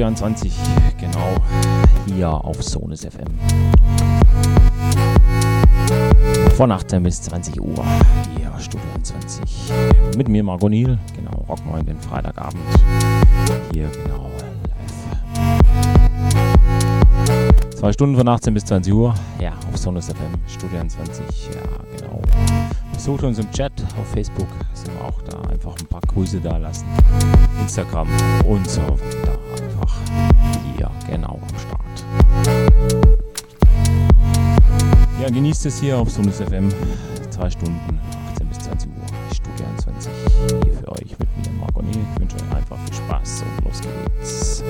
Studio 21, genau hier auf Sonus FM. Von 18 bis 20 Uhr hier Studio 21. Mit mir Margot Niel, genau, Rock 9 den Freitagabend. Hier genau live. Zwei Stunden von 18 bis 20 Uhr, ja, auf Sonus FM, Studio 21, ja, genau. Besucht uns im Chat auf Facebook, sind wir auch da, einfach ein paar Grüße da lassen. Instagram und so weiter. Es hier auf Sonus FM. Zwei Stunden, 18 bis 20 Uhr. Studio 21 hier für euch mit mir, Marco Niel. Ich wünsche euch einfach viel Spaß und los geht's.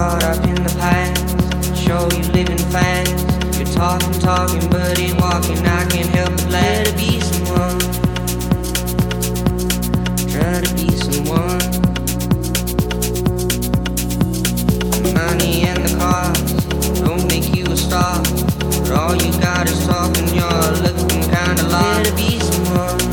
caught up in the past. Show you living fast. You're talking, talking, but ain't walking. I can't help but let it be someone. Try to be someone. The money and the cars don't make you a star. But all you got is talking. You're looking kinda lost. Try to be someone.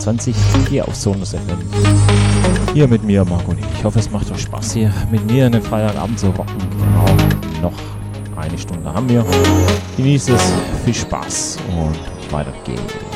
21 hier auf Sonus FM. Hier mit mir, Marco. Ich hoffe, es macht euch Spaß hier mit mir in den Feierabend zu rocken. Genau. Noch eine Stunde haben wir. Genießt es. Viel Spaß und weiter geht's.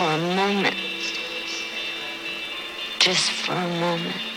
For a moment. Just for a moment.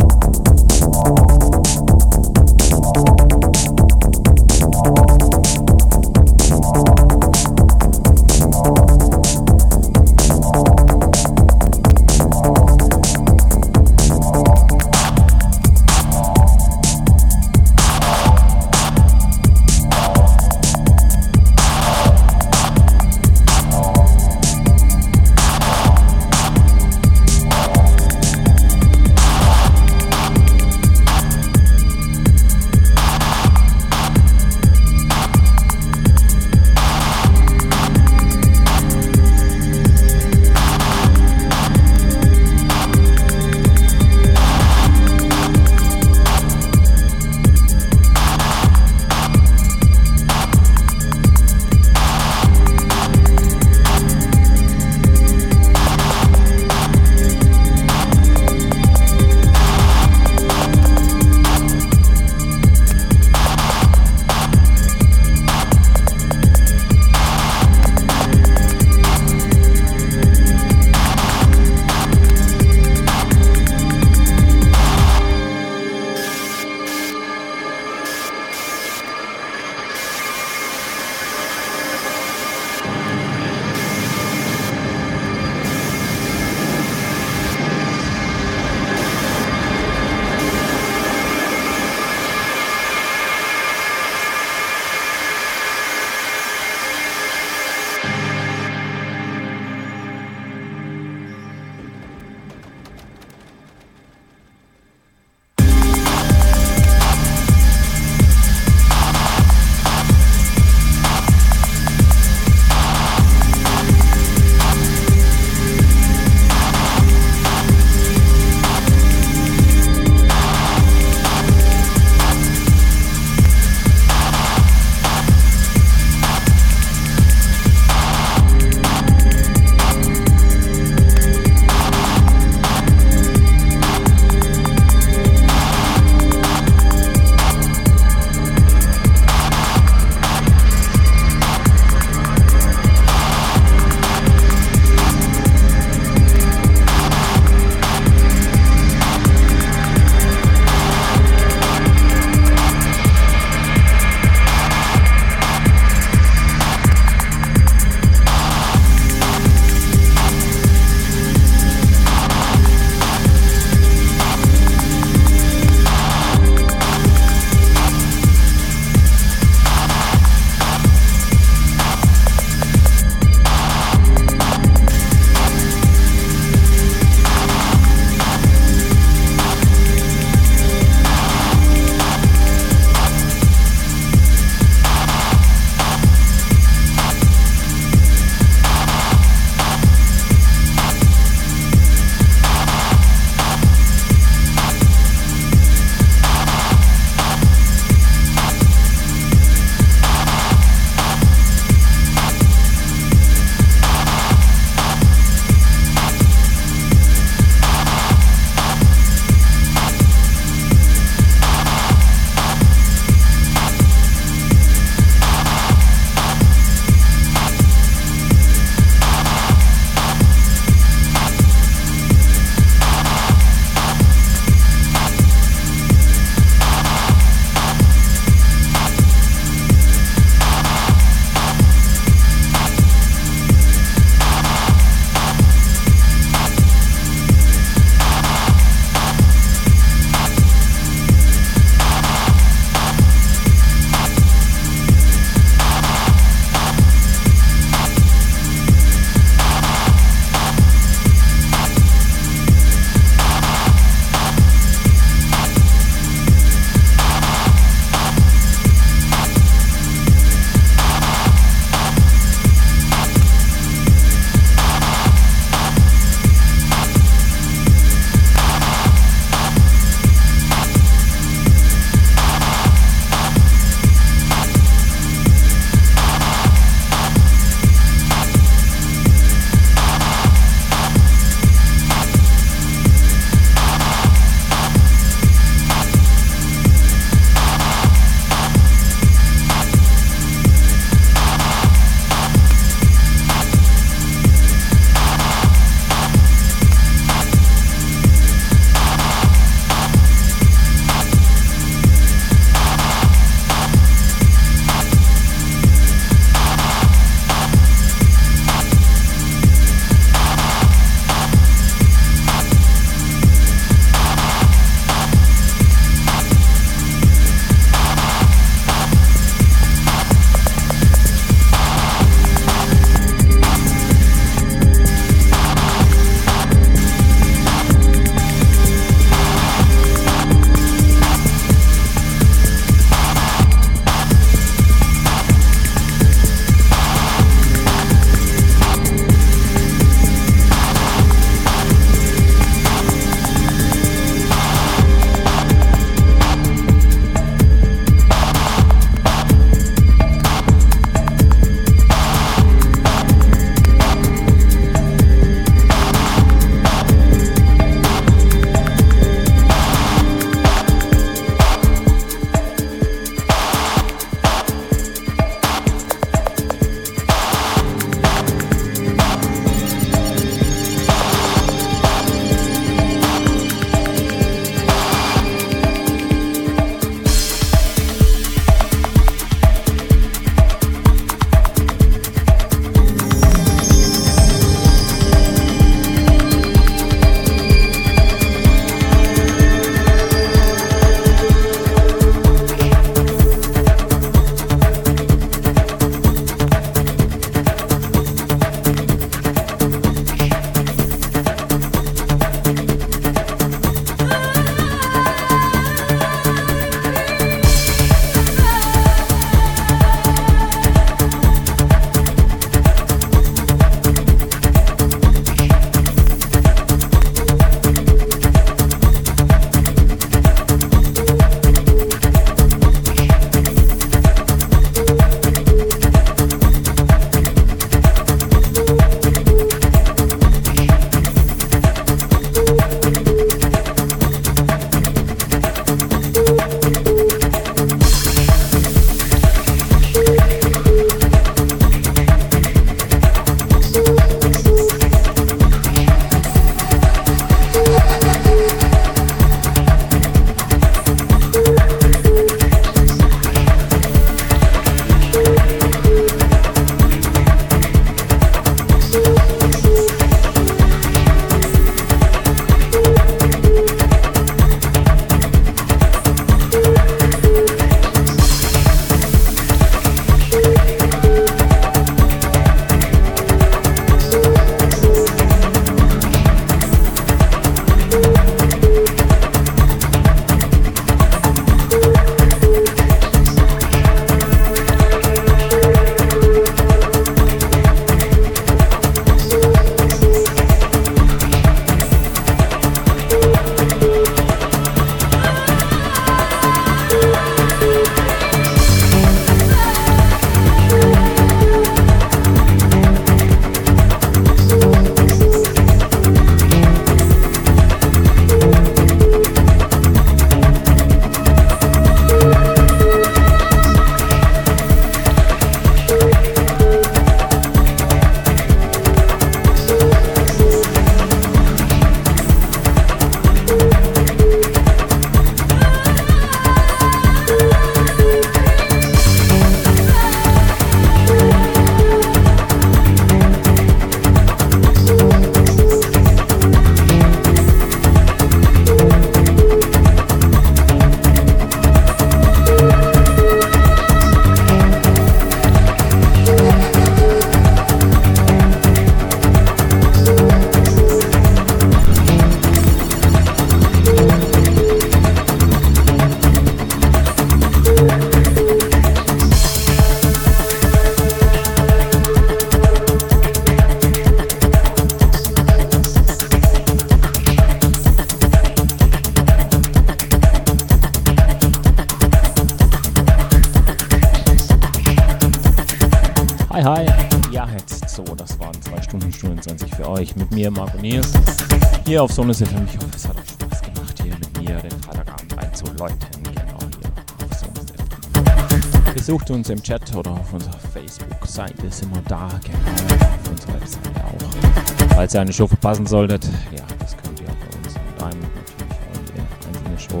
Hier auf Sonus FM. Ich hoffe, es hat euch Spaß gemacht, hier mit mir den Freitagabend einzuläuten. Genau hier auf Sonus FM. Besucht uns im Chat oder auf unserer Facebook-Seite. Sind wir da, genau. Auf unserer Webseite auch. Falls ihr eine Show verpassen solltet, ja, das könnt ihr bei uns und dann natürlich auch jede einzelne Show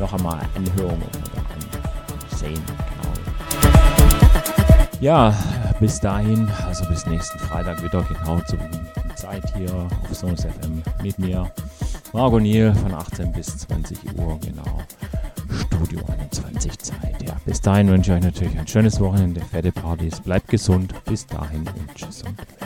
noch einmal anhören oder ansehen. Genau. Ja, bis dahin, also bis nächsten Freitag wieder genau zur bestimmten Zeit hier auf Sonus FM mit mir, Marco Niel von 18 bis 20 Uhr, genau. Studio 21 Zeit. Ja, bis dahin wünsche ich euch natürlich ein schönes Wochenende, fette Partys, bleibt gesund. Bis dahin und tschüss und weg.